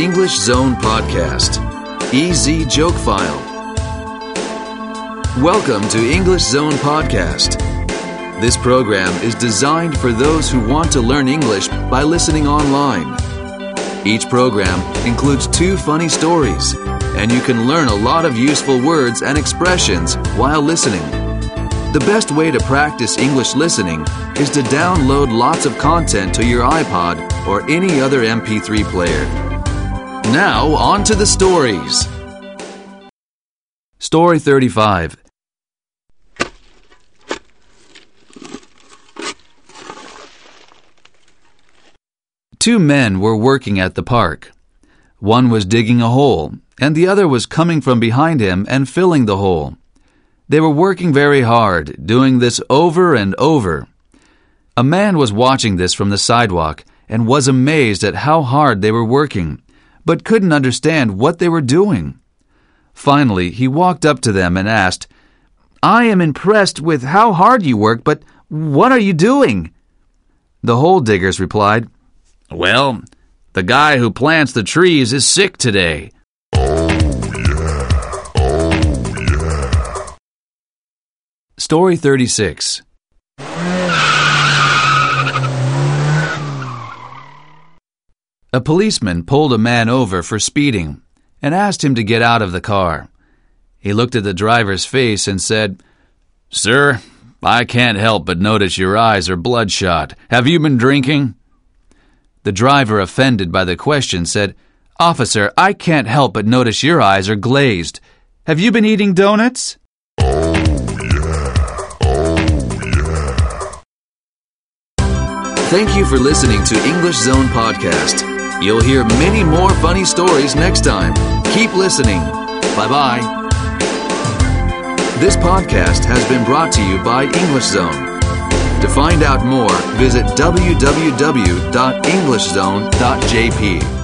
English Zone Podcast, EZ Joke File. Welcome to English Zone Podcast. This program is designed for those who want to learn English by listening online. Each program includes two funny stories, and you can learn a lot of useful words and expressions while listening. The best way to practice English listening is to download lots of content to your iPod or any other MP3 player. Now, on to the stories. Story 35 Two men were working at the park. One was digging a hole, and the other was coming from behind him and filling the hole. They were working very hard, doing this over and over. A man was watching this from the sidewalk and was amazed at how hard they were working, but couldn't understand what they were doing. Finally, he walked up to them and asked, I am impressed with how hard you work, but what are you doing? The hole diggers replied, well, the guy who plants the trees is sick today. Oh yeah. Oh, yeah. Story 36 A policeman pulled a man over for speeding and asked him to get out of the car. He looked at the driver's face and said, Sir, I can't help but notice your eyes are bloodshot. Have you been drinking? The driver, offended by the question, said, Officer, I can't help but notice your eyes are glazed. Have you been eating donuts? Thank you for listening to English Zone Podcast. You'll hear many more funny stories next time. Keep listening. Bye bye. This podcast has been brought to you by English Zone. To find out more, visit www.englishzone.jp.